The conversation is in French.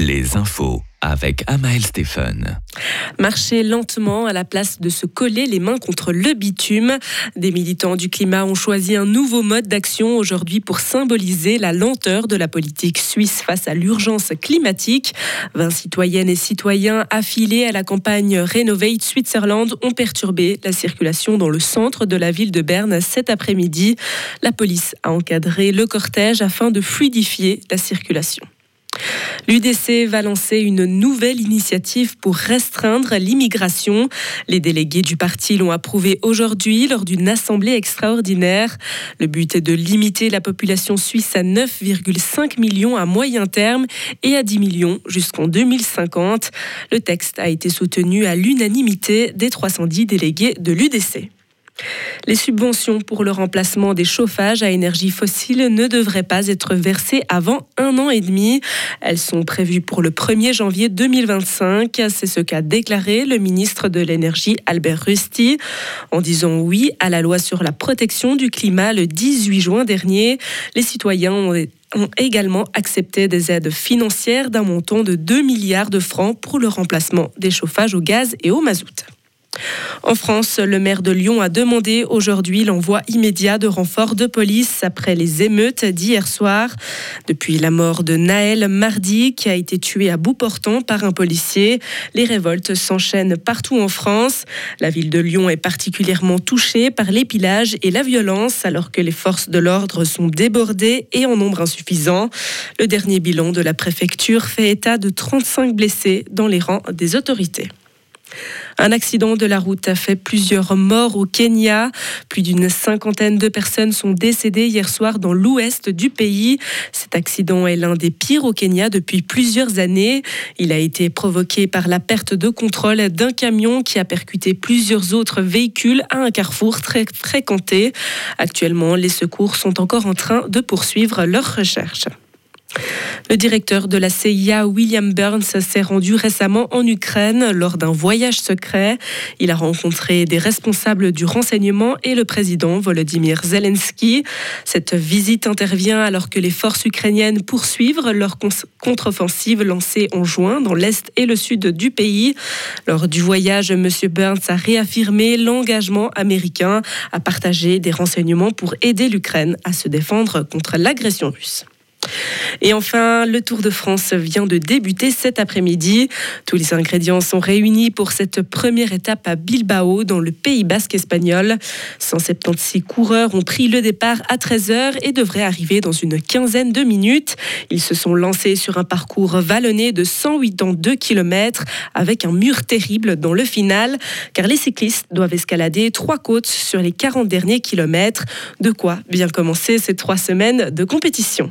les infos avec Amael Stéphane. Marcher lentement à la place de se coller les mains contre le bitume. Des militants du climat ont choisi un nouveau mode d'action aujourd'hui pour symboliser la lenteur de la politique suisse face à l'urgence climatique. 20 citoyennes et citoyens affilés à la campagne Renovate Switzerland ont perturbé la circulation dans le centre de la ville de Berne cet après-midi. La police a encadré le cortège afin de fluidifier la circulation. L'UDC va lancer une nouvelle initiative pour restreindre l'immigration. Les délégués du parti l'ont approuvé aujourd'hui lors d'une assemblée extraordinaire. Le but est de limiter la population suisse à 9,5 millions à moyen terme et à 10 millions jusqu'en 2050. Le texte a été soutenu à l'unanimité des 310 délégués de l'UDC. Les subventions pour le remplacement des chauffages à énergie fossile ne devraient pas être versées avant un an et demi. Elles sont prévues pour le 1er janvier 2025. C'est ce qu'a déclaré le ministre de l'Énergie Albert Rusty en disant oui à la loi sur la protection du climat le 18 juin dernier. Les citoyens ont ont également accepté des aides financières d'un montant de 2 milliards de francs pour le remplacement des chauffages au gaz et au mazout. En France, le maire de Lyon a demandé aujourd'hui l'envoi immédiat de renforts de police après les émeutes d'hier soir. Depuis la mort de Naël mardi, qui a été tué à bout portant par un policier, les révoltes s'enchaînent partout en France. La ville de Lyon est particulièrement touchée par l'épilage et la violence, alors que les forces de l'ordre sont débordées et en nombre insuffisant. Le dernier bilan de la préfecture fait état de 35 blessés dans les rangs des autorités. Un accident de la route a fait plusieurs morts au Kenya. Plus d'une cinquantaine de personnes sont décédées hier soir dans l'ouest du pays. Cet accident est l'un des pires au Kenya depuis plusieurs années. Il a été provoqué par la perte de contrôle d'un camion qui a percuté plusieurs autres véhicules à un carrefour très fréquenté. Actuellement, les secours sont encore en train de poursuivre leurs recherches. Le directeur de la CIA, William Burns, s'est rendu récemment en Ukraine lors d'un voyage secret. Il a rencontré des responsables du renseignement et le président Volodymyr Zelensky. Cette visite intervient alors que les forces ukrainiennes poursuivent leur contre-offensive lancée en juin dans l'est et le sud du pays. Lors du voyage, M. Burns a réaffirmé l'engagement américain à partager des renseignements pour aider l'Ukraine à se défendre contre l'agression russe. Et enfin, le Tour de France vient de débuter cet après-midi. Tous les ingrédients sont réunis pour cette première étape à Bilbao, dans le Pays basque espagnol. 176 coureurs ont pris le départ à 13h et devraient arriver dans une quinzaine de minutes. Ils se sont lancés sur un parcours vallonné de 182 km avec un mur terrible dans le final, car les cyclistes doivent escalader trois côtes sur les 40 derniers kilomètres. De quoi bien commencer ces trois semaines de compétition.